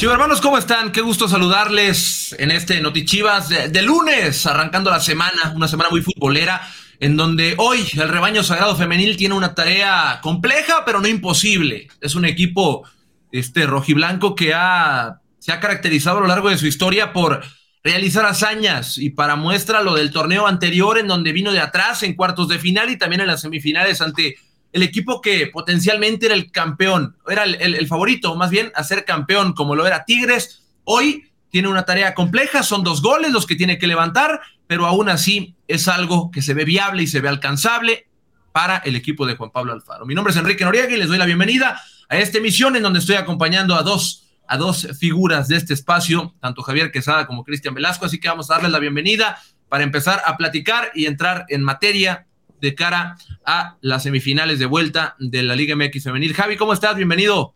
Chivas hermanos, ¿cómo están? Qué gusto saludarles en este Notichivas de, de lunes, arrancando la semana, una semana muy futbolera, en donde hoy el rebaño sagrado femenil tiene una tarea compleja, pero no imposible. Es un equipo este rojiblanco que ha, se ha caracterizado a lo largo de su historia por realizar hazañas y para muestra lo del torneo anterior en donde vino de atrás en cuartos de final y también en las semifinales ante el equipo que potencialmente era el campeón, era el, el, el, favorito, más bien a ser campeón, como lo era Tigres. Hoy tiene una tarea compleja, son dos goles los que tiene que levantar, pero aún así es algo que se ve viable y se ve alcanzable para el equipo de Juan Pablo Alfaro. Mi nombre es Enrique Noriega y les doy la bienvenida a esta emisión en donde estoy acompañando a dos, a dos figuras de este espacio, tanto Javier Quesada como Cristian Velasco, así que vamos a darles la bienvenida para empezar a platicar y entrar en materia de cara a las semifinales de vuelta de la Liga MX Femenil. Javi, ¿cómo estás? Bienvenido.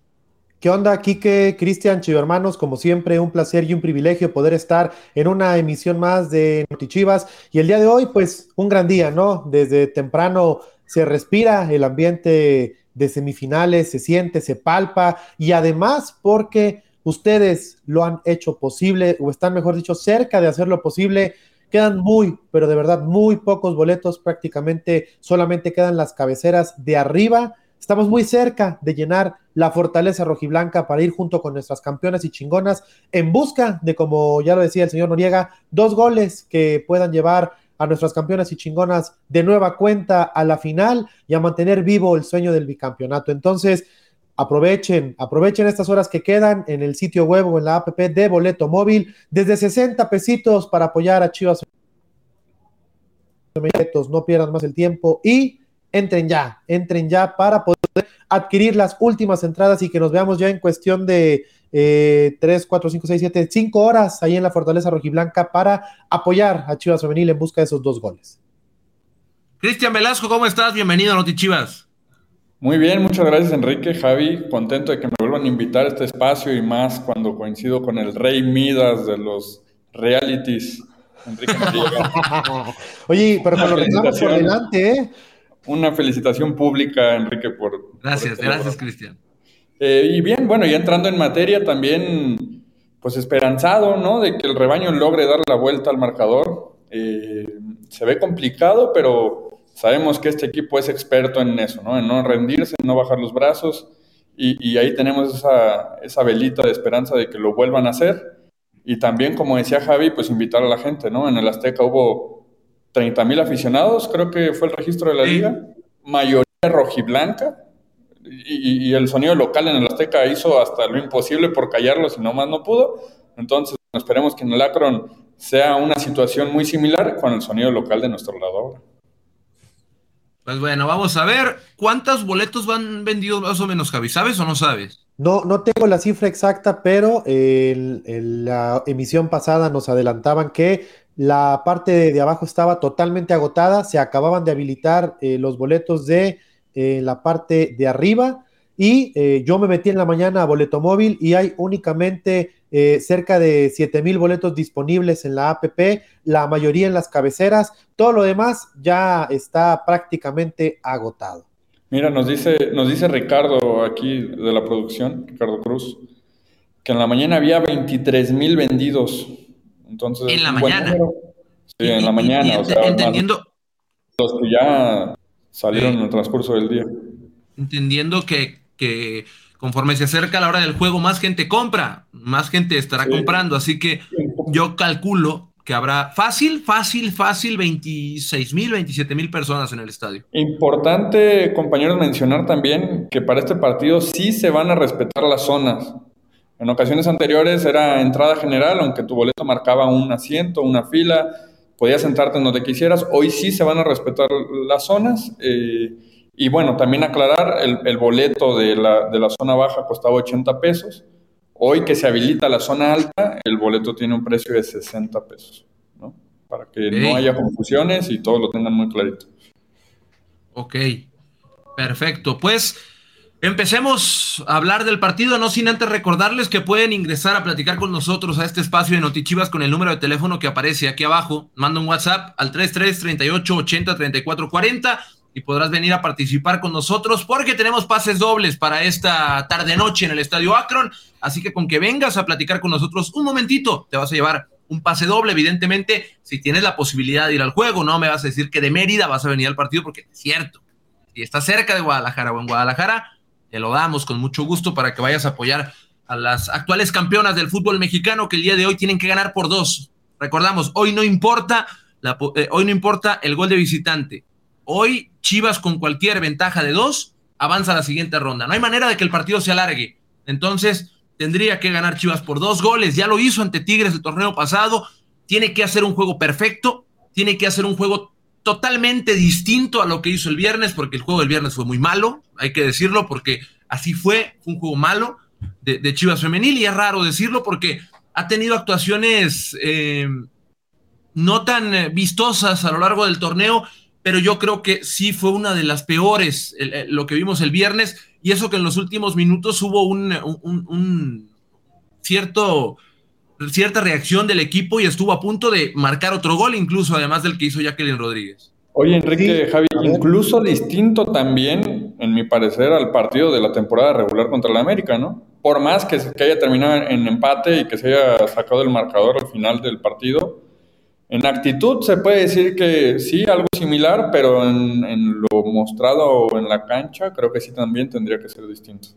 ¿Qué onda, Quique, Cristian, Chivo Hermanos? Como siempre, un placer y un privilegio poder estar en una emisión más de Notichivas. Y el día de hoy, pues, un gran día, ¿no? Desde temprano se respira el ambiente de semifinales, se siente, se palpa y además porque ustedes lo han hecho posible o están, mejor dicho, cerca de hacerlo posible Quedan muy, pero de verdad muy pocos boletos, prácticamente solamente quedan las cabeceras de arriba. Estamos muy cerca de llenar la fortaleza rojiblanca para ir junto con nuestras campeonas y chingonas en busca de, como ya lo decía el señor Noriega, dos goles que puedan llevar a nuestras campeonas y chingonas de nueva cuenta a la final y a mantener vivo el sueño del bicampeonato. Entonces, Aprovechen, aprovechen estas horas que quedan en el sitio web o en la app de Boleto Móvil, desde 60 pesitos para apoyar a Chivas. No pierdan más el tiempo y entren ya, entren ya para poder adquirir las últimas entradas y que nos veamos ya en cuestión de eh, 3, 4, 5, 6, 7, 5 horas ahí en la Fortaleza Rojiblanca para apoyar a Chivas Femenil en busca de esos dos goles. Cristian Velasco, ¿cómo estás? Bienvenido a Noti Chivas. Muy bien, muchas gracias Enrique, Javi, contento de que me vuelvan a invitar a este espacio y más cuando coincido con el rey Midas de los realities, Enrique Oye, pero con los reclamos por delante, ¿eh? Una felicitación pública, Enrique, por... Gracias, por gracias, Cristian. Eh, y bien, bueno, ya entrando en materia también, pues esperanzado, ¿no? De que el rebaño logre dar la vuelta al marcador. Eh, se ve complicado, pero sabemos que este equipo es experto en eso, ¿no? En no rendirse, en no bajar los brazos. Y, y, ahí tenemos esa, esa velita de esperanza de que lo vuelvan a hacer. Y también, como decía Javi, pues invitar a la gente, ¿no? En el Azteca hubo 30 mil aficionados, creo que fue el registro de la liga, mayoría rojiblanca. Y, y, el sonido local en el Azteca hizo hasta lo imposible por callarlos y nomás no pudo. Entonces, esperemos que en el Akron sea una situación muy similar con el sonido local de nuestro lado. Pues bueno, vamos a ver cuántos boletos van vendidos más o menos, Javi. ¿Sabes o no sabes? No, no tengo la cifra exacta, pero en la emisión pasada nos adelantaban que la parte de, de, abajo estaba totalmente agotada, se acababan de habilitar eh, los boletos de eh, la parte de arriba y eh, yo me metí en la mañana a boleto móvil y hay únicamente eh, cerca de 7 mil boletos disponibles en la APP, la mayoría en las cabeceras, todo lo demás ya está prácticamente agotado. Mira, nos dice, nos dice Ricardo aquí de la producción, Ricardo Cruz, que en la mañana había 23 mil vendidos. Entonces, en la mañana. Sí, en la mañana. Y, o sea, entendiendo. Los que ya salieron en el transcurso del día. Entendiendo que, que conforme se acerca la hora del juego, más gente compra, más gente estará sí. comprando. Así que yo calculo que habrá fácil, fácil, fácil 26 mil, 27 mil personas en el estadio. Importante, compañeros, mencionar también que para este partido sí se van a respetar las zonas. En ocasiones anteriores era entrada general, aunque tu boleto marcaba un asiento, una fila, podías sentarte en donde quisieras. Hoy sí se van a respetar las zonas. Eh, y bueno, también aclarar, el, el boleto de la, de la, zona baja costaba 80 pesos. Hoy que se habilita la zona alta, el boleto tiene un precio de 60 pesos, ¿no? Para que okay. no haya confusiones y todos lo tengan muy clarito. Ok, perfecto. Pues empecemos a hablar del partido, no sin antes recordarles que pueden ingresar a platicar con nosotros a este espacio de Notichivas con el número de teléfono que aparece aquí abajo. Manda un WhatsApp al 33 38 80 34 40 y podrás venir a participar con nosotros porque tenemos pases dobles para esta tarde-noche en el Estadio Akron. Así que con que vengas a platicar con nosotros un momentito, te vas a llevar un pase doble, evidentemente, si tienes la posibilidad de ir al juego, no me vas a decir que de Mérida vas a venir al partido porque es cierto. Si estás cerca de Guadalajara o en Guadalajara, te lo damos con mucho gusto para que vayas a apoyar a las actuales campeonas del fútbol mexicano que el día de hoy tienen que ganar por dos. Recordamos, hoy no importa, la, eh, hoy no importa el gol de visitante. Hoy Chivas con cualquier ventaja de dos avanza a la siguiente ronda. No hay manera de que el partido se alargue. Entonces, tendría que ganar Chivas por dos goles. Ya lo hizo ante Tigres el torneo pasado. Tiene que hacer un juego perfecto. Tiene que hacer un juego totalmente distinto a lo que hizo el viernes, porque el juego del viernes fue muy malo. Hay que decirlo, porque así fue. Fue un juego malo de, Chivas Femenil. Y es raro decirlo porque ha tenido actuaciones eh, no tan eh, vistosas a lo largo del torneo. Pero yo creo que sí fue una de las peores lo que vimos el viernes y eso que en los últimos minutos hubo un, cierto cierta reacción del equipo y estuvo a punto de marcar otro gol, incluso además del que hizo Jacqueline Rodríguez. Oye, Enrique, Javi, incluso distinto también, en mi parecer, al partido de la temporada regular contra el América, ¿no? Por más que, que haya terminado en empate y que se haya sacado el marcador al final del partido, en actitud se puede decir que sí, algo similar, pero en, lo mostrado en la cancha creo que sí también tendría que ser distinto.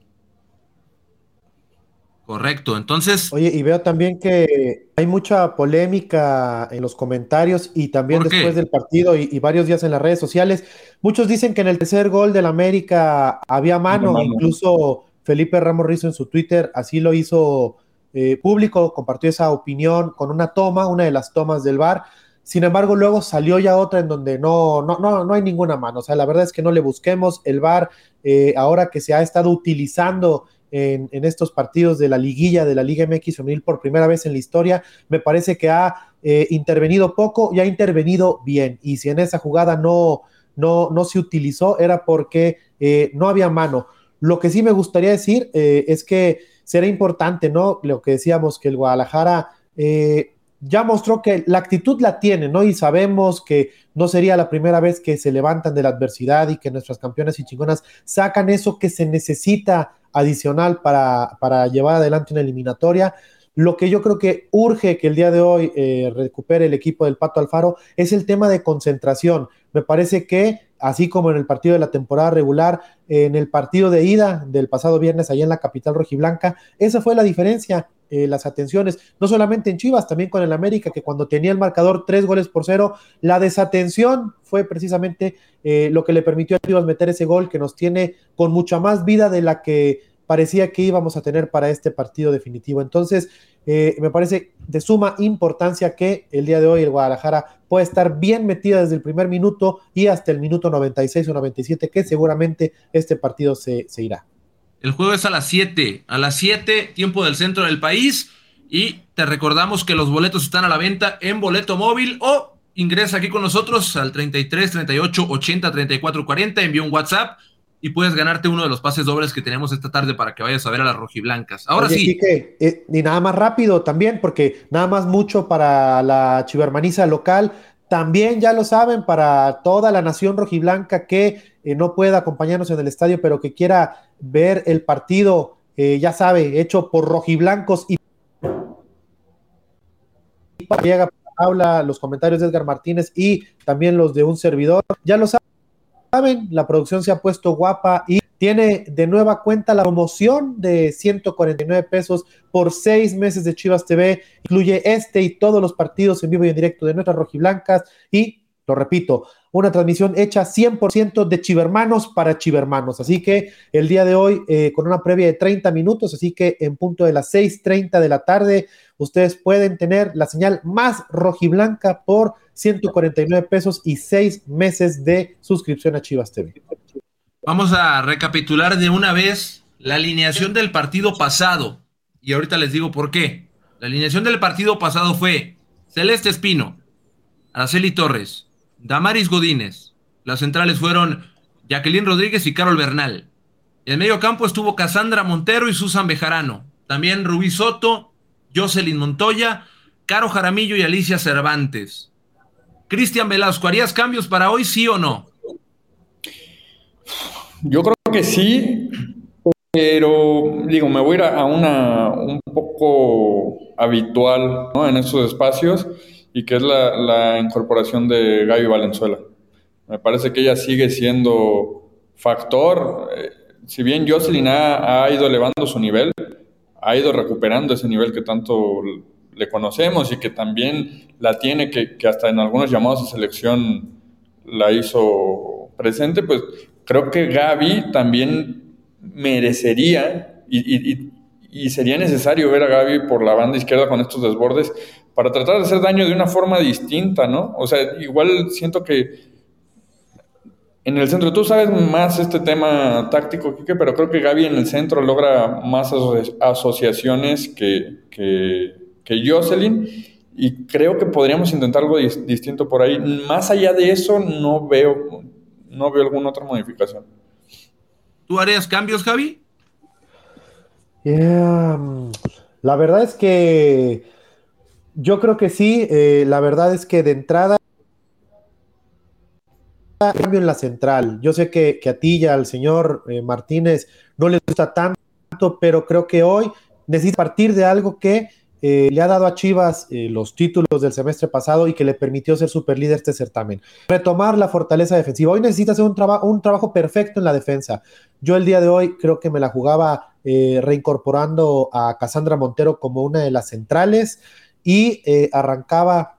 Correcto, entonces... Oye, y veo también que hay mucha polémica en los comentarios y también después del partido y, varios días en las redes sociales. Muchos dicen que en el tercer gol del América había mano, incluso Felipe Ramos Rizo en su Twitter así lo hizo eh, público compartió esa opinión con una toma, una de las tomas del bar. Sin embargo, luego salió ya otra en donde no, no, no, no hay ninguna mano. O sea, la verdad es que no le busquemos el bar eh, ahora que se ha estado utilizando en, estos partidos de la liguilla de la Liga MX femenil por primera vez en la historia. Me parece que ha eh, intervenido poco y ha intervenido bien. Y si en esa jugada no, no, no se utilizó, era porque no había mano. Lo que sí me gustaría decir es que será importante, ¿no? Lo que decíamos, que el Guadalajara eh, ya mostró que la actitud la tiene, ¿no? Y sabemos que no sería la primera vez que se levantan de la adversidad y que nuestras campeonas y chingonas sacan eso que se necesita adicional para, para llevar adelante una eliminatoria. Lo que yo creo que urge que el día de hoy eh, recupere el equipo del Pato Alfaro es el tema de concentración. Me parece que así como en el partido de la temporada regular, en el partido de ida del pasado viernes allá en la capital rojiblanca, esa fue la diferencia, eh, las atenciones, no solamente en Chivas, también con el América, que cuando tenía el marcador tres goles por cero, la desatención fue precisamente eh, lo que le permitió a Chivas meter ese gol que nos tiene con mucha más vida de la que parecía que íbamos a tener para este partido definitivo. Entonces, eh, me parece de suma importancia que el día de hoy el Guadalajara pueda estar bien metida desde el primer minuto y hasta el minuto 96 o 97, que seguramente este partido se, irá. El juego es a las 7, a las 7, tiempo del centro del país. Y te recordamos que los boletos están a la venta en boleto móvil o ingresa aquí con nosotros al 33 38 80 34 40, envía un WhatsApp y puedes ganarte uno de los pases dobles que tenemos esta tarde para que vayas a ver a las rojiblancas. Ahora sí. Eh, y nada más rápido también, porque nada más mucho para la chivermaniza local. También ya lo saben para toda la nación rojiblanca que eh, no pueda acompañarnos en el estadio, pero que quiera ver el partido, eh, ya sabe, hecho por rojiblancos y llega habla los comentarios de Edgar Martínez y también los de un servidor. Ya lo saben saben, la producción se ha puesto guapa y tiene de nueva cuenta la promoción de 149 pesos por seis meses de Chivas TV. Incluye este y todos los partidos en vivo y en directo de nuestras rojiblancas y, lo repito, una transmisión hecha 100% de chivermanos para chivermanos. Así que el día de hoy, eh, con una previa de 30 minutos, así que en punto de las 6.30 de la tarde, ustedes pueden tener la señal más rojiblanca por 149 pesos y seis meses de suscripción a Chivas TV. Vamos a recapitular de una vez la alineación del partido pasado. Y ahorita les digo por qué. La alineación del partido pasado fue Celeste Espino, Araceli Torres, Damaris Godínez. Las centrales fueron Jacqueline Rodríguez y Carol Bernal. En el medio campo estuvo Cassandra Montero y Susan Bejarano. También Rubí Soto, Jocelyn Montoya, Caro Jaramillo y Alicia Cervantes. Cristian Velasco, ¿harías cambios para hoy, sí o no? Yo creo que sí, pero digo, me voy a ir a una un poco habitual en estos espacios y que es la, incorporación de Gaby Valenzuela. Me parece que ella sigue siendo factor. Eh, si bien Jocelyn ha, ido elevando su nivel, ha ido recuperando ese nivel que tanto le conocemos y que también la tiene, que, que hasta en algunos llamados de selección la hizo presente, pues creo que Gaby también merecería y, sería necesario ver a Gaby por la banda izquierda con estos desbordes para tratar de hacer daño de una forma distinta, ¿no? O sea, igual siento que en el centro, tú sabes más este tema táctico, Kike, pero creo que Gaby en el centro logra más asociaciones que, que, que Jocelyn y creo que podríamos intentar algo distinto por ahí. Más allá de eso, no veo, no veo alguna otra modificación. ¿Tú harías cambios, Javi? La verdad es que yo creo que sí. Eh, la verdad es que de entrada cambio en la central. Yo sé que, a ti y al señor eh, Martínez no les gusta tanto, pero creo que hoy necesita partir de algo que eh, le ha dado a Chivas los títulos del semestre pasado y que le permitió ser superlíder este certamen. Retomar la fortaleza defensiva. Hoy necesita hacer un, un trabajo perfecto en la defensa. Yo el día de hoy creo que me la jugaba eh, reincorporando a Casandra Montero como una de las centrales y arrancaba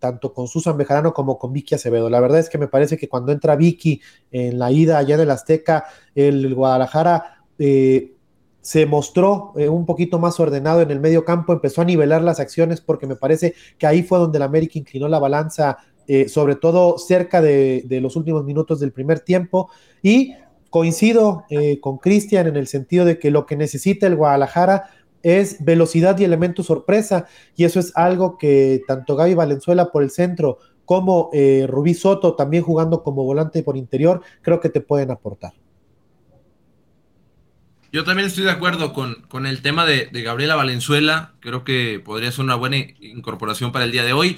tanto con Susan Bejarano como con Vicky Acevedo. La verdad es que me parece que cuando entra Vicky en la ida allá del Azteca, el Guadalajara se mostró eh, un poquito más ordenado en el medio campo, empezó a nivelar las acciones porque me parece que ahí fue donde el América inclinó la balanza, eh, sobre todo cerca de, los últimos minutos del primer tiempo. Y coincido eh, con Cristian en el sentido de que lo que necesita el Guadalajara es velocidad y elemento sorpresa, y eso es algo que tanto Gaby Valenzuela por el centro como Rubí Soto también jugando como volante por interior, creo que te pueden aportar. Yo también estoy de acuerdo con, el tema de, Gabriela Valenzuela. Creo que podría ser una buena incorporación para el día de hoy.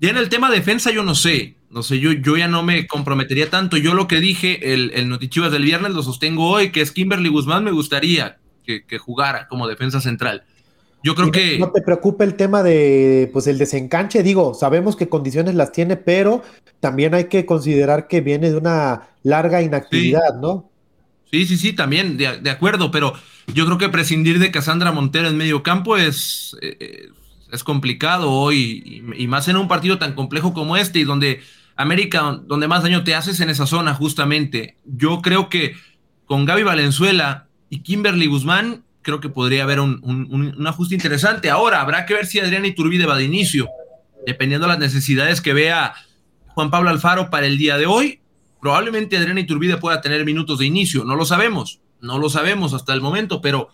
Ya en el tema defensa, yo no sé. No sé, yo, yo ya no me comprometería tanto. Yo lo que dije, el, el Notichivas del viernes, lo sostengo hoy, que es Kimberly Guzmán, me gustaría que, jugara como defensa central. Yo creo que. No te preocupe el tema de pues el desencanche, digo, sabemos que condiciones las tiene, pero también hay que considerar que viene de una larga inactividad, ¿no? Sí, sí, sí, también, de, acuerdo, pero yo creo que prescindir de Cassandra Montero en medio campo es, eh, es complicado hoy, y, más en un partido tan complejo como este, y donde América, donde más daño te haces en esa zona, justamente. Yo creo que con Gaby Valenzuela y Kimberly Guzmán, creo que podría haber un, un ajuste interesante. Ahora, habrá que ver si Adrián Iturbide va de inicio, dependiendo de las necesidades que vea Juan Pablo Alfaro para el día de hoy Probablemente Adriana Iturbide pueda tener minutos de inicio, no lo sabemos, no lo sabemos hasta el momento, pero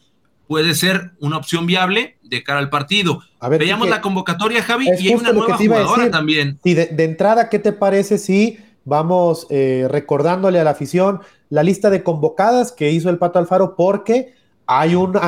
puede ser una opción viable de cara al partido. Veamos la convocatoria, Javi, y hay una nueva jugadora también. Sí, de, entrada, ¿qué te parece si vamos eh, recordándole a la afición la lista de convocadas que hizo el Pato Alfaro? Porque hay un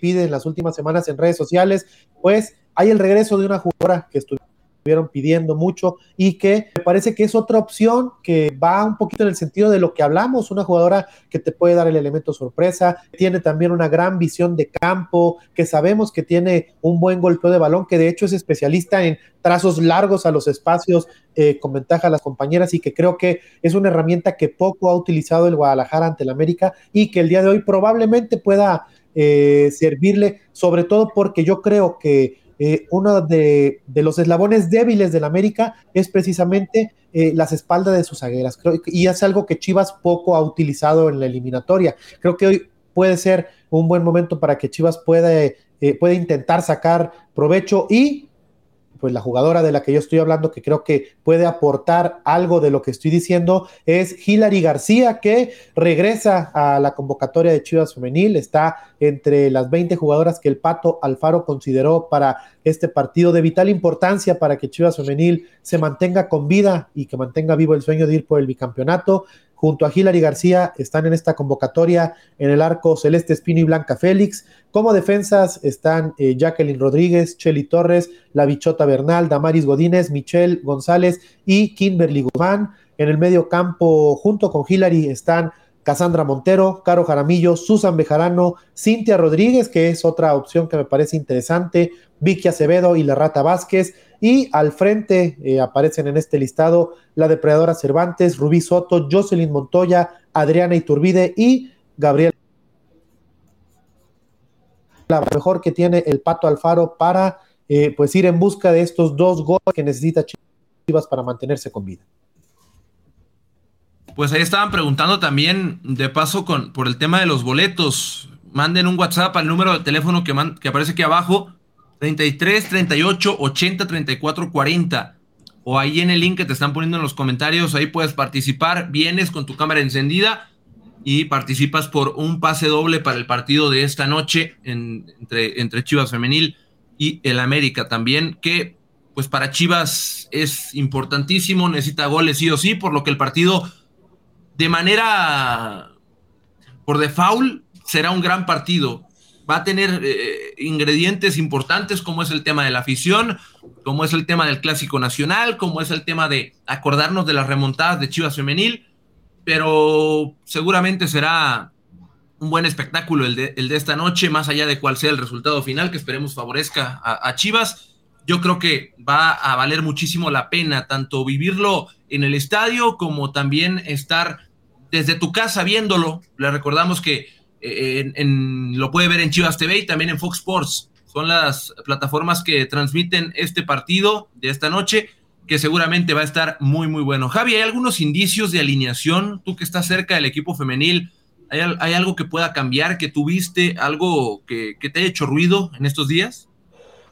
pide en las últimas semanas en redes sociales, pues hay el regreso de una jugadora que estuvo estuvieron pidiendo mucho y que me parece que es otra opción que va un poquito en el sentido de lo que hablamos, una jugadora que te puede dar el elemento sorpresa, tiene también una gran visión de campo, que sabemos que tiene un buen golpeo de balón, que de hecho es especialista en trazos largos a los espacios eh, con ventaja a las compañeras y que creo que es una herramienta que poco ha utilizado el Guadalajara ante el América y que el día de hoy probablemente pueda eh, servirle, sobre todo porque yo creo que eh, uno de, los eslabones débiles del América es precisamente eh, las espaldas de sus zagueras. y es algo que Chivas poco ha utilizado en la eliminatoria. Creo que hoy puede ser un buen momento para que Chivas pueda, eh, pueda intentar sacar provecho y pues la jugadora de la que yo estoy hablando, que creo que puede aportar algo de lo que estoy diciendo, es Hilary García, que regresa a la convocatoria de Chivas Femenil, está entre las 20 jugadoras que el Pato Alfaro consideró para este partido de vital importancia para que Chivas Femenil se mantenga con vida y que mantenga vivo el sueño de ir por el bicampeonato. Junto a Hilary García están en esta convocatoria en el arco Celeste Espino y Blanca Félix. Como defensas están eh, Jacqueline Rodríguez, Chely Torres, La Bichota Bernal, Damaris Godínez, Michelle González y Kimberly Guzmán. En el medio campo, junto con Hillary, están Casandra Montero, Caro Jaramillo, Susan Bejarano, Cintia Rodríguez, que es otra opción que me parece interesante, Vicky Acevedo y la Rata Vázquez. Y al frente eh, aparecen en este listado la depredadora Cervantes, Rubí Soto, Jocelyn Montoya, Adriana Iturbide y Gabriel. La mejor que tiene el Pato Alfaro para eh, pues ir en busca de estos dos goles que necesita Chivas para mantenerse con vida. Pues ahí estaban preguntando también, de paso, con, por el tema de los boletos. Manden un WhatsApp al número de teléfono que, que aparece aquí abajo, 33 38 80 34 40. O ahí en el link que te están poniendo en los comentarios, ahí puedes participar. Vienes con tu cámara encendida y participas por un pase doble para el partido de esta noche entre, entre Chivas Femenil y el América también, que pues para Chivas es importantísimo, necesita goles sí o sí, por lo que el partido de manera por default será un gran partido. Va a tener eh, ingredientes importantes como es el tema de la afición, como es el tema del clásico nacional, como es el tema de acordarnos de las remontadas de Chivas Femenil, pero seguramente será un buen espectáculo el de, el de esta noche, más allá de cuál sea el resultado final, que esperemos favorezca a, a Chivas. Yo creo que va a valer muchísimo la pena tanto vivirlo en el estadio como también estar desde tu casa viéndolo. Le recordamos que eh, lo puede ver en Chivas TV y también en Fox Sports. Son las plataformas que transmiten este partido de esta noche, que seguramente va a estar muy, muy bueno. Javi, ¿hay algunos indicios de alineación? Tú que estás cerca del equipo femenil, ¿hay, algo que pueda cambiar, que tuviste, algo que, te haya hecho ruido en estos días?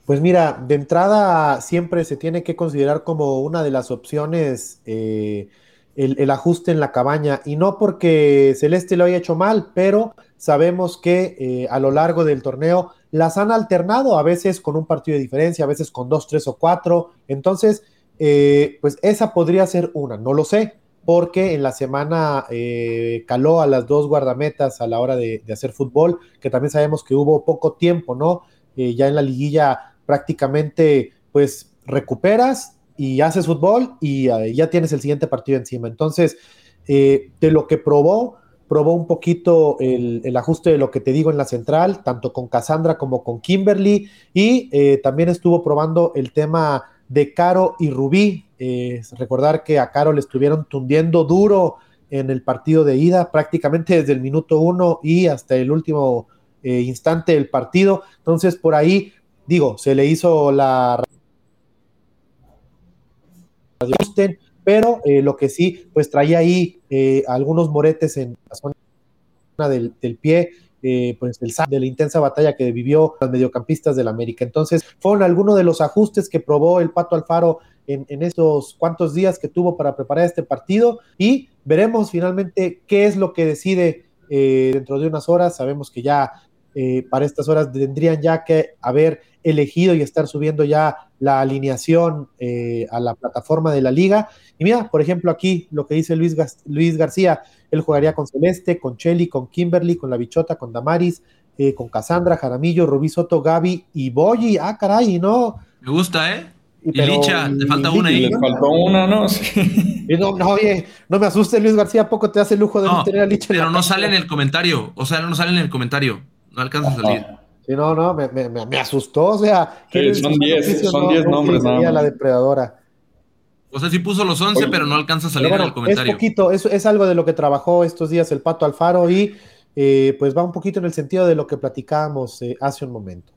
Pues mira, de entrada siempre se tiene que considerar como una de las opciones eh, el, ajuste en la cabaña. Y no porque Celeste lo haya hecho mal, pero sabemos que eh, a lo largo del torneo las han alternado, a veces con un partido de diferencia, a veces con dos, tres o cuatro. Entonces, eh, pues esa podría ser una, no lo sé, porque en la semana eh, caló a las dos guardametas a la hora de, de, hacer fútbol, que también sabemos que hubo poco tiempo, ¿no? ya en la liguilla prácticamente, pues recuperas y haces fútbol y uh, ya tienes el siguiente partido encima. Entonces, eh, de lo que probó, probó un poquito el, el, ajuste de lo que te digo en la central, tanto con Cassandra como con Kimberly, y eh, también estuvo probando el tema de Caro y Rubí. Eh, recordar que a Caro le estuvieron tundiendo duro en el partido de ida, prácticamente desde el minuto uno y hasta el último eh, instante del partido. Entonces, por ahí, digo, se le hizo la gusten, pero eh, lo que sí, pues traía ahí eh, algunos moretes en la zona del, pie, eh, pues el de la intensa batalla que vivió los mediocampistas del América. Entonces, fueron algunos de los ajustes que probó el Pato Alfaro en, en estos cuantos días que tuvo para preparar este partido y veremos finalmente qué es lo que decide dentro de unas horas. Sabemos que ya eh, para estas horas tendrían ya que haber elegido y estar subiendo ya la alineación eh, a la plataforma de la liga. Y mira, por ejemplo, aquí lo que dice Luis, Luis García, él jugaría con Celeste, con Chelly, con Kimberly, con La Bichota, con Damaris, eh, con Cassandra, Jaramillo, Rubí Soto, Gaby y Boyi. Ah, caray, ¿no? Me gusta, ¿eh? Y, Licha, te falta una ahí. Le faltó una, ¿no? Sí. No, no, oye, no me asustes, Luis García, poco te hace el lujo de no, tener a Licha. Pero no sale en el comentario, o sea, no sale en el comentario. No alcanza a salir. Sí, no, no, me, me, me asustó. O sea, sí, son 10 son 10 no, nombres. No, la depredadora. O sea, sí puso los 11, Oye, pero no alcanza a salir bueno, en el comentario. Es poquito, es, es, algo de lo que trabajó estos días el Pato Alfaro y eh, pues va un poquito en el sentido de lo que platicábamos eh, hace un momento.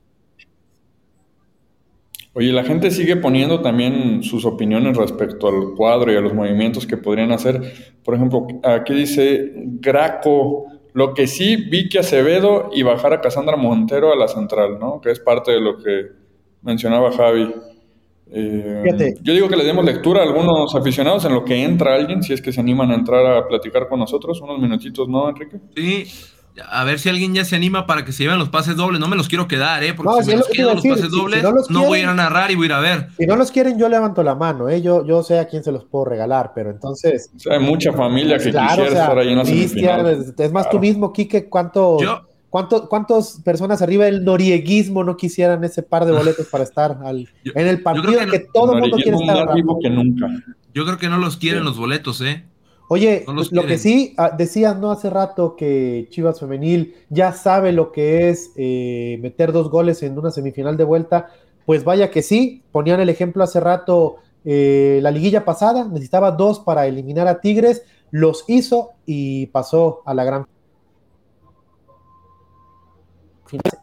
Oye, la gente sigue poniendo también sus opiniones respecto al cuadro y a los movimientos que podrían hacer. Por ejemplo, aquí dice Graco lo que sí, Vicky Acevedo y bajar a Casandra Montero a la central, ¿no? Que es parte de lo que mencionaba Javi. Eh, yo digo que le demos lectura a algunos aficionados en lo que entra alguien, si es que se animan a entrar a platicar con nosotros, unos minutitos, ¿no, Enrique? Sí, a ver si alguien ya se anima para que se lleven los pases dobles. No me los quiero quedar, ¿eh? Porque no, si, si me los quedan los pases dobles, si no, los no quieren, voy a ir a narrar y voy a ir a ver. Si no los quieren, yo levanto la mano, ¿eh? Yo, yo sé a quién se los puedo regalar, pero entonces. O sea, hay mucha familia que claro, quisiera o sea, estar ahí en la Cristian, Es más, claro. tú mismo, Quique, ¿cuántos, ¿Cuántas personas arriba del norieguismo no quisieran ese par de boletos para estar al, en el partido que, todo el mundo quiere estar? que nunca. Yo creo que no los quieren los boletos, ¿eh? Oye, lo que sí ah, decías no hace rato que Chivas Femenil ya sabe lo que es eh, meter dos goles en una semifinal de vuelta, pues vaya que sí, ponían el ejemplo hace rato eh, la liguilla pasada, necesitaba dos para eliminar a Tigres, los hizo y pasó a la gran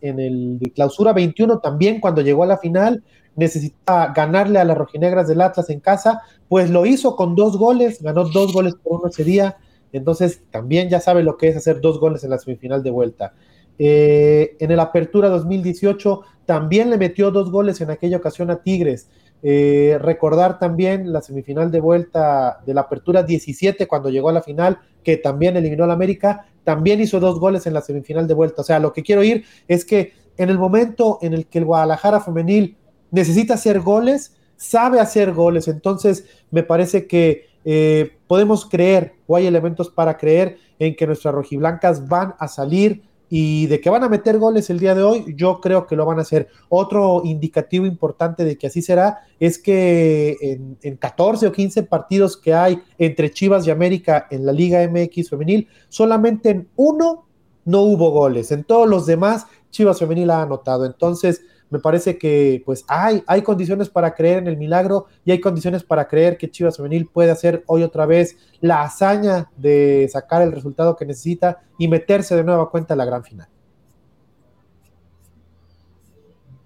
en el de clausura 21 también cuando llegó a la final necesitaba ganarle a las rojinegras del Atlas en casa, pues lo hizo con dos goles, ganó dos goles por uno ese día, entonces también ya sabe lo que es hacer dos goles en la semifinal de vuelta. Eh, en el Apertura 2018 también le metió dos goles en aquella ocasión a Tigres. Eh, recordar también la semifinal de vuelta de la Apertura 17 cuando llegó a la final, que también eliminó al América, también hizo dos goles en la semifinal de vuelta. O sea, lo que quiero ir es que en el momento en el que el Guadalajara femenil necesita hacer goles, sabe hacer goles. Entonces, me parece que eh, podemos creer o hay elementos para creer en que nuestras rojiblancas van a salir y de que van a meter goles el día de hoy, yo creo que lo van a hacer. Otro indicativo importante de que así será es que en, en, 14 o 15 partidos que hay entre Chivas y América en la Liga MX femenil, solamente en uno no hubo goles. En todos los demás, Chivas femenil ha anotado. Entonces, me parece que pues hay, hay condiciones para creer en el milagro y hay condiciones para creer que Chivas Femenil puede hacer hoy otra vez la hazaña de sacar el resultado que necesita y meterse de nueva cuenta a la gran final.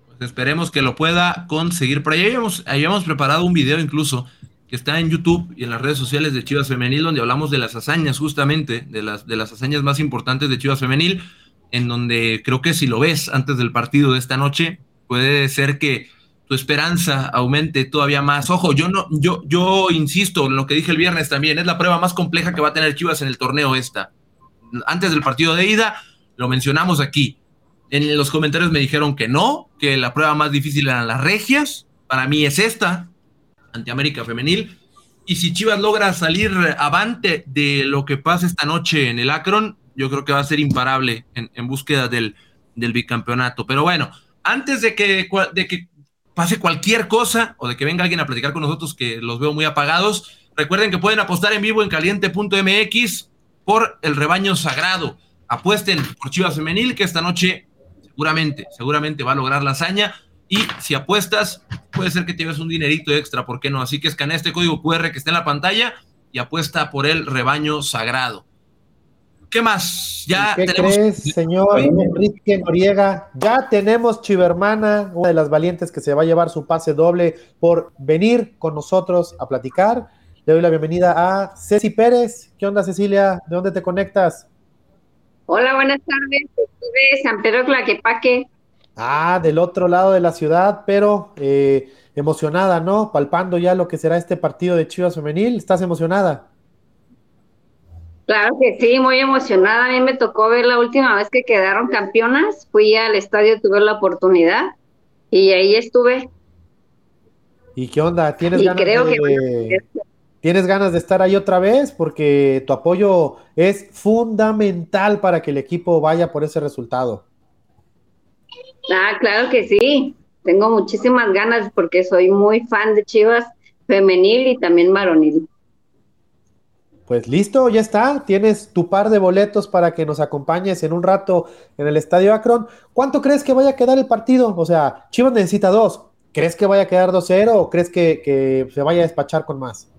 Pues esperemos que lo pueda conseguir. Por ahí habíamos, habíamos preparado un video incluso que está en YouTube y en las redes sociales de Chivas Femenil, donde hablamos de las hazañas justamente, de las, de las hazañas más importantes de Chivas Femenil, en donde creo que si lo ves antes del partido de esta noche, puede ser que tu esperanza aumente todavía más. Ojo, yo no, yo, yo insisto en lo que dije el viernes también, es la prueba más compleja que va a tener Chivas en el torneo esta. Antes del partido de ida, lo mencionamos aquí. En los comentarios me dijeron que no, que la prueba más difícil eran las regias. Para mí es esta, ante América Femenil. Y si Chivas logra salir avante de lo que pasa esta noche en el Akron, yo creo que va a ser imparable en, búsqueda del, del bicampeonato. Pero bueno, antes de que, pase cualquier cosa o de que venga alguien a platicar con nosotros que los veo muy apagados, recuerden que pueden apostar en vivo en caliente.mx por el rebaño sagrado. Apuesten por Chivas Femenil que esta noche seguramente, seguramente va a lograr la hazaña. Y si apuestas, puede ser que te lleves un dinerito extra, ¿por qué no? Así que escanea este código QR que está en la pantalla y apuesta por el rebaño sagrado. ¿Qué más? Ya ¿Qué crees, señor Enrique Noriega? Ya tenemos Chivermana, una de las valientes que se va a llevar su pase doble por venir con nosotros a platicar. Le doy la bienvenida a Ceci Pérez. ¿Qué onda, Cecilia? ¿De dónde te conectas? Hola, buenas tardes. De San Pedro Tlaquepaque. Ah, del otro lado de la ciudad, pero eh, emocionada, ¿no? Palpando ya lo que será este partido de Chivas Femenil. ¿Estás emocionada? Claro que sí, muy emocionada. A mí me tocó ver la última vez que quedaron campeonas. Fui al estadio, tuve la oportunidad y ahí estuve. ¿Y qué onda? ¿Tienes ganas de... ¿Tienes ganas de estar ahí otra vez? Porque tu apoyo es fundamental para que el equipo vaya por ese resultado. Ah, claro que sí. Tengo muchísimas ganas porque soy muy fan de Chivas femenil y también varonil. Pues listo, ya está. Tienes tu par de boletos para que nos acompañes en un rato en el Estadio Akron. ¿Cuánto crees que vaya a quedar el partido? O sea, Chivas necesita dos. ¿Crees que vaya a quedar 2-0 o crees que, se vaya a despachar con más?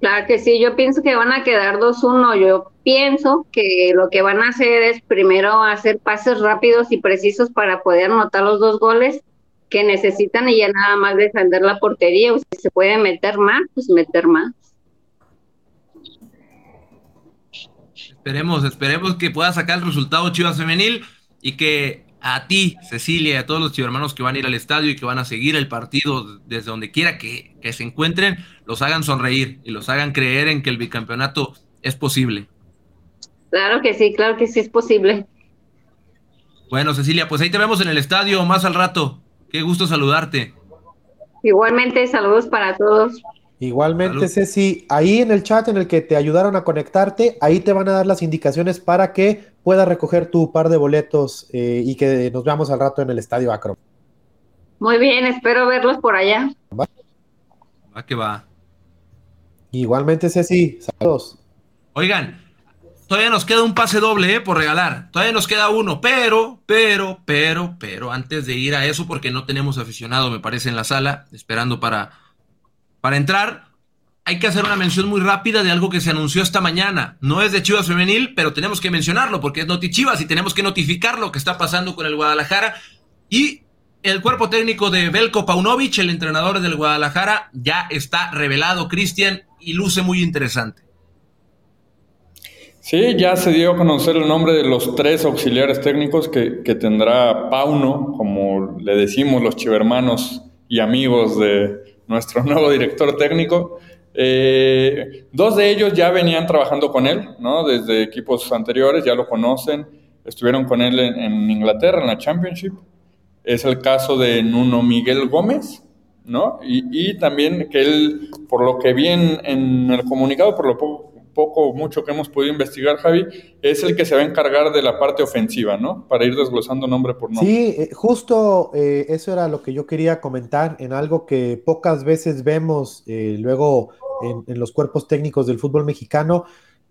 Claro que sí, yo pienso que van a quedar 2-1. Yo pienso que lo que van a hacer es primero hacer pases rápidos y precisos para poder anotar los dos goles que necesitan y ya nada más defender la portería. O si se puede meter más, pues meter más. Esperemos, esperemos que pueda sacar el resultado Chivas Femenil y que a ti, Cecilia, y a todos los chivermanos que van a ir al estadio y que van a seguir el partido desde donde quiera que, se encuentren, los hagan sonreír y los hagan creer en que el bicampeonato es posible. Claro que sí, claro que sí es posible. Bueno, Cecilia, pues ahí te vemos en el estadio más al rato. Qué gusto saludarte. Igualmente, saludos para todos. Igualmente, Ceci, ahí en el chat en el que te ayudaron a conectarte, ahí te van a dar las indicaciones para que puedas recoger tu par de boletos eh, y que nos veamos al rato en el Estadio Acro. Muy bien, espero verlos por allá. Va, va que va. Igualmente, Ceci, saludos. Oigan, todavía nos queda un pase doble, ¿eh? Por regalar. Todavía nos queda uno, pero, pero, pero, pero, antes de ir a eso, porque no tenemos aficionado, me parece, en la sala, esperando para, para entrar, hay que hacer una mención muy rápida de algo que se anunció esta mañana. No es de Chivas Femenil, pero tenemos que mencionarlo porque es Noti Chivas y tenemos que notificar lo que está pasando con el Guadalajara. Y el cuerpo técnico de Belko Paunovic, el entrenador del Guadalajara, ya está revelado, Cristian, y luce muy interesante. Sí, ya se dio a conocer el nombre de los tres auxiliares técnicos que, tendrá Pauno, como le decimos los chivermanos y amigos de nuestro nuevo director técnico. Eh, dos de ellos ya venían trabajando con él, ¿no? Desde equipos anteriores, ya lo conocen, estuvieron con él en, Inglaterra, en la Championship. Es el caso de Nuno Miguel Gómez, ¿no? Y, también que él, por lo que vi en, en el comunicado, por lo poco poco mucho que hemos podido investigar, Javi, es el que se va a encargar de la parte ofensiva, ¿no? Para ir desglosando nombre por nombre. Sí, eh, justo eh, eso era lo que yo quería comentar en algo que pocas veces vemos eh, luego en, los cuerpos técnicos del fútbol mexicano.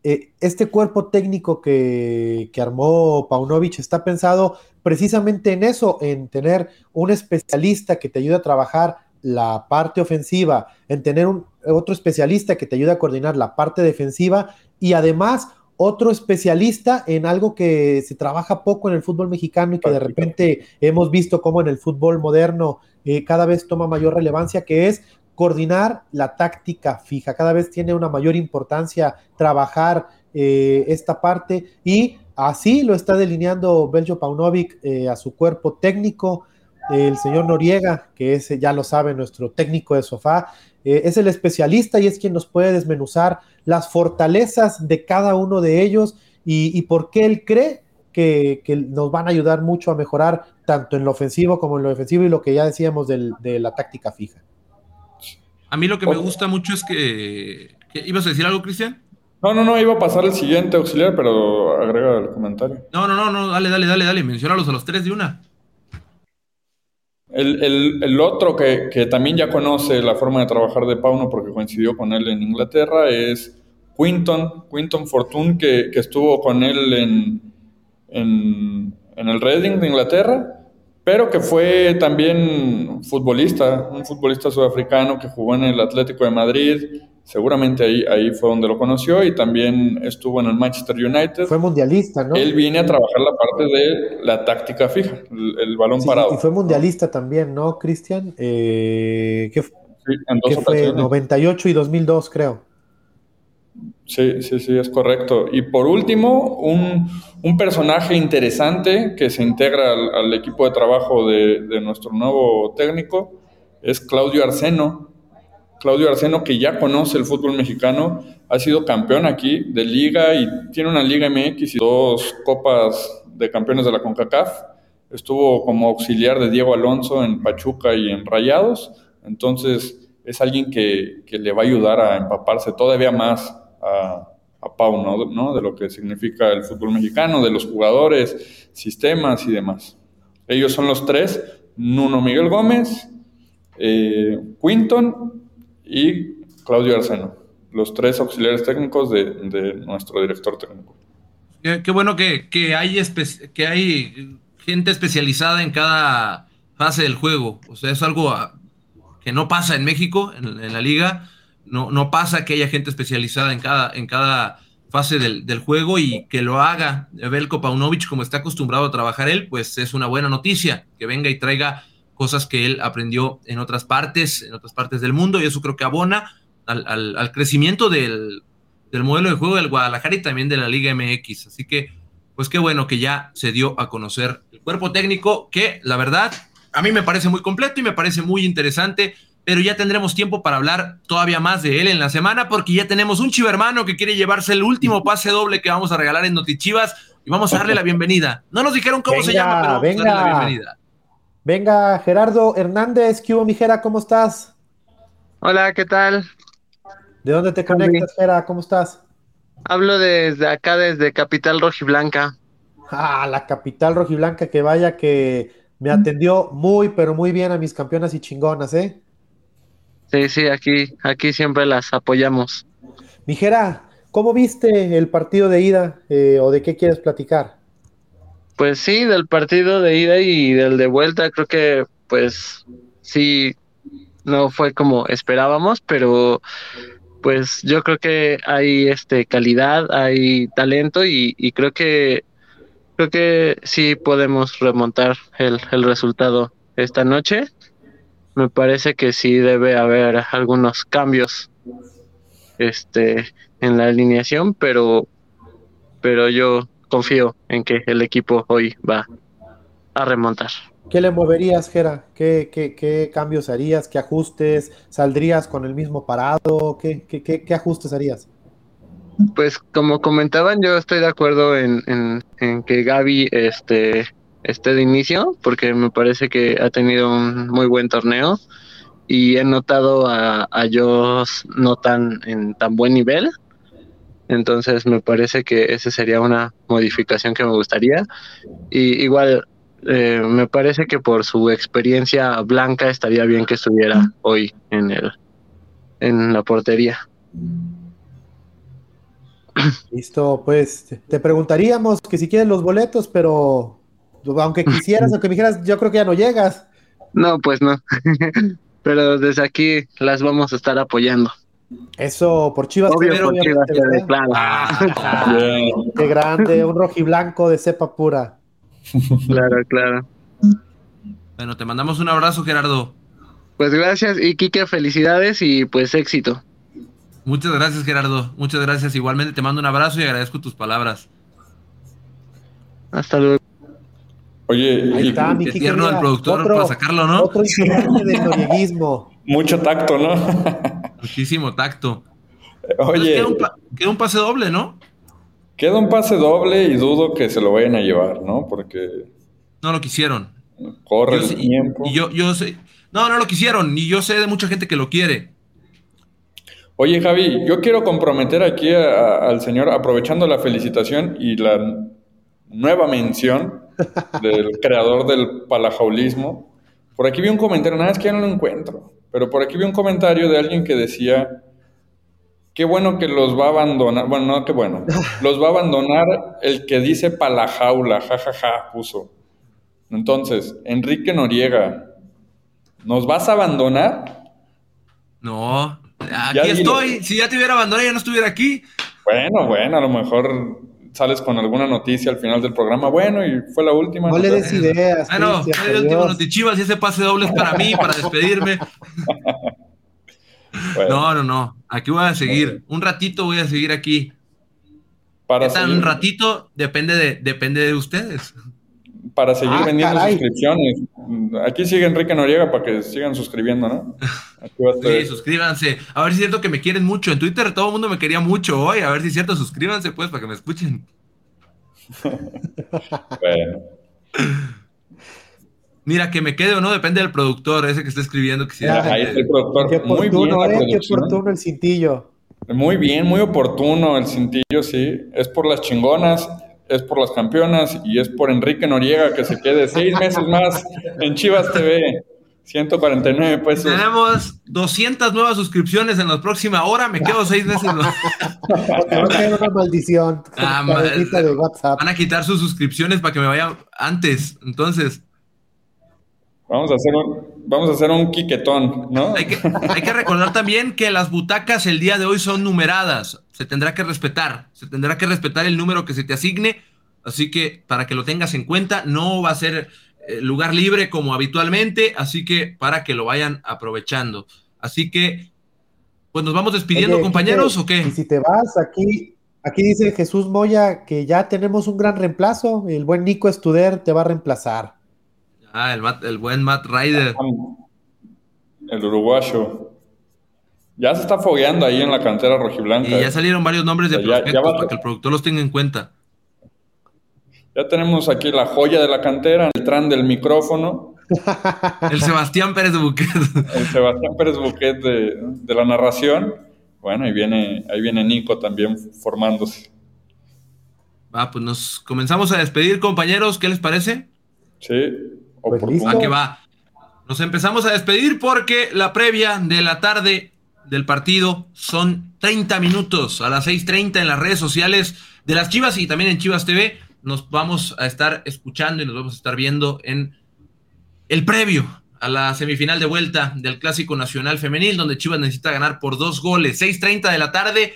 este cuerpo técnico que, que armó Paunovic está pensado precisamente en eso, en tener un especialista que te ayude a trabajar la parte ofensiva, en tener un, otro especialista que te ayude a coordinar la parte defensiva y además otro especialista en algo que se trabaja poco en el fútbol mexicano y que de repente hemos visto como en el fútbol moderno eh, cada vez toma mayor relevancia, que es coordinar la táctica fija. Cada vez tiene una mayor importancia trabajar eh, esta parte y así lo está delineando Beljo Paunovic eh, a su cuerpo técnico el señor Noriega, que es, ya lo sabe, nuestro técnico de sofá, eh, es el especialista y es quien nos puede desmenuzar las fortalezas de cada uno de ellos y, por qué él cree que, nos van a ayudar mucho a mejorar tanto en lo ofensivo como en lo defensivo y lo que ya decíamos de la táctica fija. A mí lo que me gusta mucho es que, ¿Ibas a decir algo, Cristian? No, no, no, iba a pasar el siguiente auxiliar, pero agrega el comentario. No, no, no, no, dale, dale, dale, dale, menciónalos a los tres de una. El, otro que, también ya conoce la forma de trabajar de Pauno porque coincidió con él en Inglaterra es Quinton, Quinton Fortune, que, estuvo con él en, en, el Reading de Inglaterra, pero que fue también futbolista, un futbolista sudafricano que jugó en el Atlético de Madrid, Seguramente ahí, ahí fue donde lo conoció y también estuvo en el Manchester United. Fue mundialista, ¿no? Él viene a trabajar la parte de la táctica fija, el, balón parado. Y fue mundialista también, ¿no, Cristian? Eh, ¿Qué, fue? 98 y 2002, creo. Sí, sí, sí, es correcto. Y por último, un, personaje interesante que se integra al, equipo de trabajo de, nuestro nuevo técnico es Claudio Arseno, Claudio Arseno, que ya conoce el fútbol mexicano, ha sido campeón aquí de liga y tiene una liga MX y dos copas de campeones de la CONCACAF. Estuvo como auxiliar de Diego Alonso en Pachuca y en Rayados. Entonces es alguien que, le va a ayudar a empaparse todavía más a, a Pau, ¿no? De lo que significa el fútbol mexicano, de los jugadores, sistemas y demás. Ellos son los tres, Nuno Miguel Gómez, eh, Quinton y Claudio Arseno, los tres auxiliares técnicos de, nuestro director técnico. Qué, bueno que, hay que hay gente especializada en cada fase del juego. O sea, es algo que no pasa en México, en, la liga. No, no pasa que haya gente especializada en cada, en cada fase del, del, juego y que lo haga Belko Paunovic como está acostumbrado a trabajar él, pues es una buena noticia. Que venga y traiga cosas que él aprendió en otras partes, en otras partes del mundo, y eso creo que abona al, crecimiento del, modelo de juego del Guadalajara y también de la Liga MX. Así que, pues qué bueno que ya se dio a conocer el cuerpo técnico, que la verdad a mí me parece muy completo y me parece muy interesante, pero ya tendremos tiempo para hablar todavía más de él en la semana, porque ya tenemos un chivermano que quiere llevarse el último pase doble que vamos a regalar en Notichivas y vamos a darle la bienvenida. No nos dijeron cómo se llama, pero vamos a darle la bienvenida. Venga, Gerardo Hernández, ¿qué hubo, mijera? ¿Cómo estás? Hola, ¿qué tal? ¿De dónde te conectas, Jera? ¿Cómo estás? Hablo desde acá, desde Capital Rojiblanca. Ah, la capital rojiblanca, que vaya que me atendió muy, pero muy bien a mis campeonas y chingonas, ¿eh? Sí, sí, aquí, aquí siempre las apoyamos. Mijera, ¿cómo viste el partido de ida eh, o de qué quieres platicar? Pues sí, del partido de ida y del de vuelta, creo que pues sí, no fue como esperábamos, pero pues yo creo que hay este calidad, hay talento y, y creo que creo que sí podemos remontar el, el resultado esta noche. Me parece que sí debe haber algunos cambios este en la alineación, pero pero yo confío en que el equipo hoy va a remontar. ¿Qué le moverías, Jera? ¿Qué, qué, qué cambios harías? ¿Qué ajustes? ¿Saldrías con el mismo parado? ¿Qué, qué, qué, qué ajustes harías? Pues como comentaban, yo estoy de acuerdo en, en, en que Gaby este, esté de inicio, porque me parece que ha tenido un muy buen torneo y he notado a, a Joss no tan en tan buen nivel. Entonces me parece que esa sería una modificación que me gustaría. Y igual eh, me parece que por su experiencia blanca estaría bien que estuviera hoy en el en la portería. Listo, pues te preguntaríamos que si quieres los boletos, pero aunque quisieras, aunque me dijeras, yo creo que ya no llegas. No, pues no. pero desde aquí las vamos a estar apoyando. Eso, por Chivas. Obvio, por Chivas ¿verdad? claro. Ah, qué grande, un rojiblanco de cepa pura. Claro, claro. Bueno, te mandamos un abrazo, Gerardo. Pues gracias y Kike, felicidades y pues éxito. Muchas gracias, Gerardo. Muchas gracias. Igualmente te mando un abrazo y agradezco tus palabras. Hasta luego. Oye, Ahí está, mi tierno el productor otro- para sacarlo, ¿no? Otro integrante del norieguismo. mucho tacto, ¿no? Muchísimo tacto. Pero Oye, queda, un pa- queda un pase doble, ¿no? queda un pase doble y dudo que se lo vayan a llevar, ¿no? Porque No lo quisieron. corre Yo el sé- tiempo. y yo, yo sé. No, no lo quisieron. Y yo sé de mucha gente que lo quiere. Oye, Javi, yo quiero comprometer aquí a- a- al señor, aprovechando la felicitación y la nueva mención del creador del palajaulismo. Por aquí vi un comentario, nada es que ya no lo encuentro, pero por aquí vi un comentario de alguien que decía, qué bueno que los va a abandonar, bueno, no, qué bueno, los va a abandonar el que dice palajaula, jajaja, puso. Entonces, Enrique Noriega, ¿nos vas a abandonar? No. Aquí Ya dilo. estoy. Si ya te hubiera abandonado, ya no estuviera aquí. Bueno, bueno, a lo mejor sales con alguna noticia al final del programa. Bueno, y fue la última. No le des ideas, Ah, no. El por último Dios. Notichivas y ese pase doble es para mí, para despedirme. Bueno, No, no, no. Aquí voy a seguir. Un ratito voy a seguir aquí. para ¿Qué tan seguir, ratito? Depende de, depende de ustedes. para seguir Ah, vendiendo caray. suscripciones. Aquí sigue Enrique Noriega para que sigan suscribiendo, ¿no? Sí, suscríbanse. A ver si es cierto que me quieren mucho. En Twitter todo el mundo me quería mucho hoy. A ver si es cierto, suscríbanse pues para que me escuchen. Bueno, Mira, que me quede o no, depende del productor, ese que está escribiendo. Que si ahí está el productor. Qué Muy bien oportuno, ¿eh? Qué oportuno el cintillo. Muy bien, muy oportuno el cintillo, sí. Es por las chingonas, es por las campeonas y es por Enrique Noriega que se quede seis meses más en Chivas TV. 149 pesos. Tenemos 200 nuevas suscripciones en la próxima hora. Me quedo seis meses. caer una maldición. Ah, de WhatsApp. Van a quitar sus suscripciones para que me vaya antes. Entonces, Vamos a hacer un, vamos a hacer un quiquetón, ¿no? hay que, hay que recordar también que las butacas el día de hoy son numeradas. Se tendrá que respetar. Se tendrá que respetar el número que se te asigne. Así que para que lo tengas en cuenta, no va a ser eh, lugar libre como habitualmente. Así que para que lo vayan aprovechando. Así que, pues nos vamos despidiendo, Oye, compañeros, Quique, ¿o qué? Y si te vas, aquí, aquí dice Jesús Moya que ya tenemos un gran reemplazo. El buen Nico Estuder te va a reemplazar. Ah, el, Matt- el buen Matt Ryder. El uruguayo. Ya se está fogueando ahí en la cantera rojiblanca. Y ya salieron varios nombres de Ya- ya prospectos va- para que el productor los tenga en cuenta. Ya tenemos aquí la joya de la cantera, el tran del micrófono, El Sebastián Pérez Buquet. el Sebastián Pérez Buquet de, de la narración. bueno, ahí viene, ahí viene Nico también formándose. Va, pues nos comenzamos a despedir, compañeros. ¿Qué les parece? Sí, Pues listo. Que va. Nos empezamos a despedir porque la previa de la tarde del partido son 30 minutos a las 6:30 en las redes sociales de las Chivas y también en Chivas TV. Nos vamos a estar escuchando y nos vamos a estar viendo en el previo a la semifinal de vuelta del Clásico Nacional Femenil, donde Chivas necesita ganar por dos goles. 6:30 de la tarde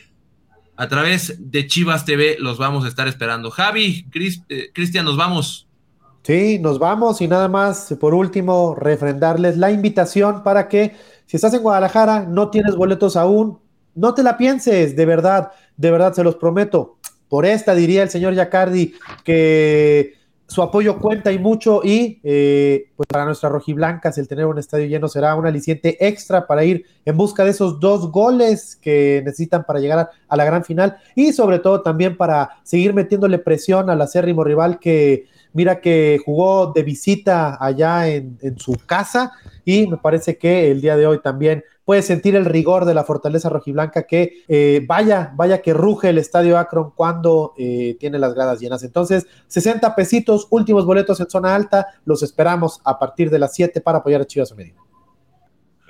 a través de Chivas TV los vamos a estar esperando. Javi, eh, Cristian, nos vamos. Sí, nos vamos y nada más, por último, refrendarles la invitación para que si estás en Guadalajara, no tienes boletos aún, no te la pienses, de verdad, de verdad se los prometo. Por esta diría el señor Yacardi que su apoyo cuenta y mucho y eh, pues para nuestras rojiblancas el tener un estadio lleno será un aliciente extra para ir en busca de esos dos goles que necesitan para llegar a, a la gran final y sobre todo también para seguir metiéndole presión al acérrimo rival que mira que jugó de visita allá en, su casa y me parece que el día de hoy también puede sentir el rigor de la fortaleza rojiblanca que eh, vaya, vaya que ruge el estadio Akron cuando eh, tiene las gradas llenas. Entonces, 60 pesitos, últimos boletos en zona alta, los esperamos a partir de las 7 para apoyar a Chivas Femenil.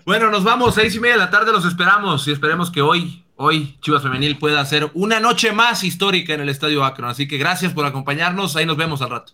Bueno, nos vamos, seis y media de la tarde, los esperamos y esperemos que hoy, hoy Chivas Femenil pueda hacer una noche más histórica en el Estadio Akron. Así que gracias por acompañarnos, ahí nos vemos al rato.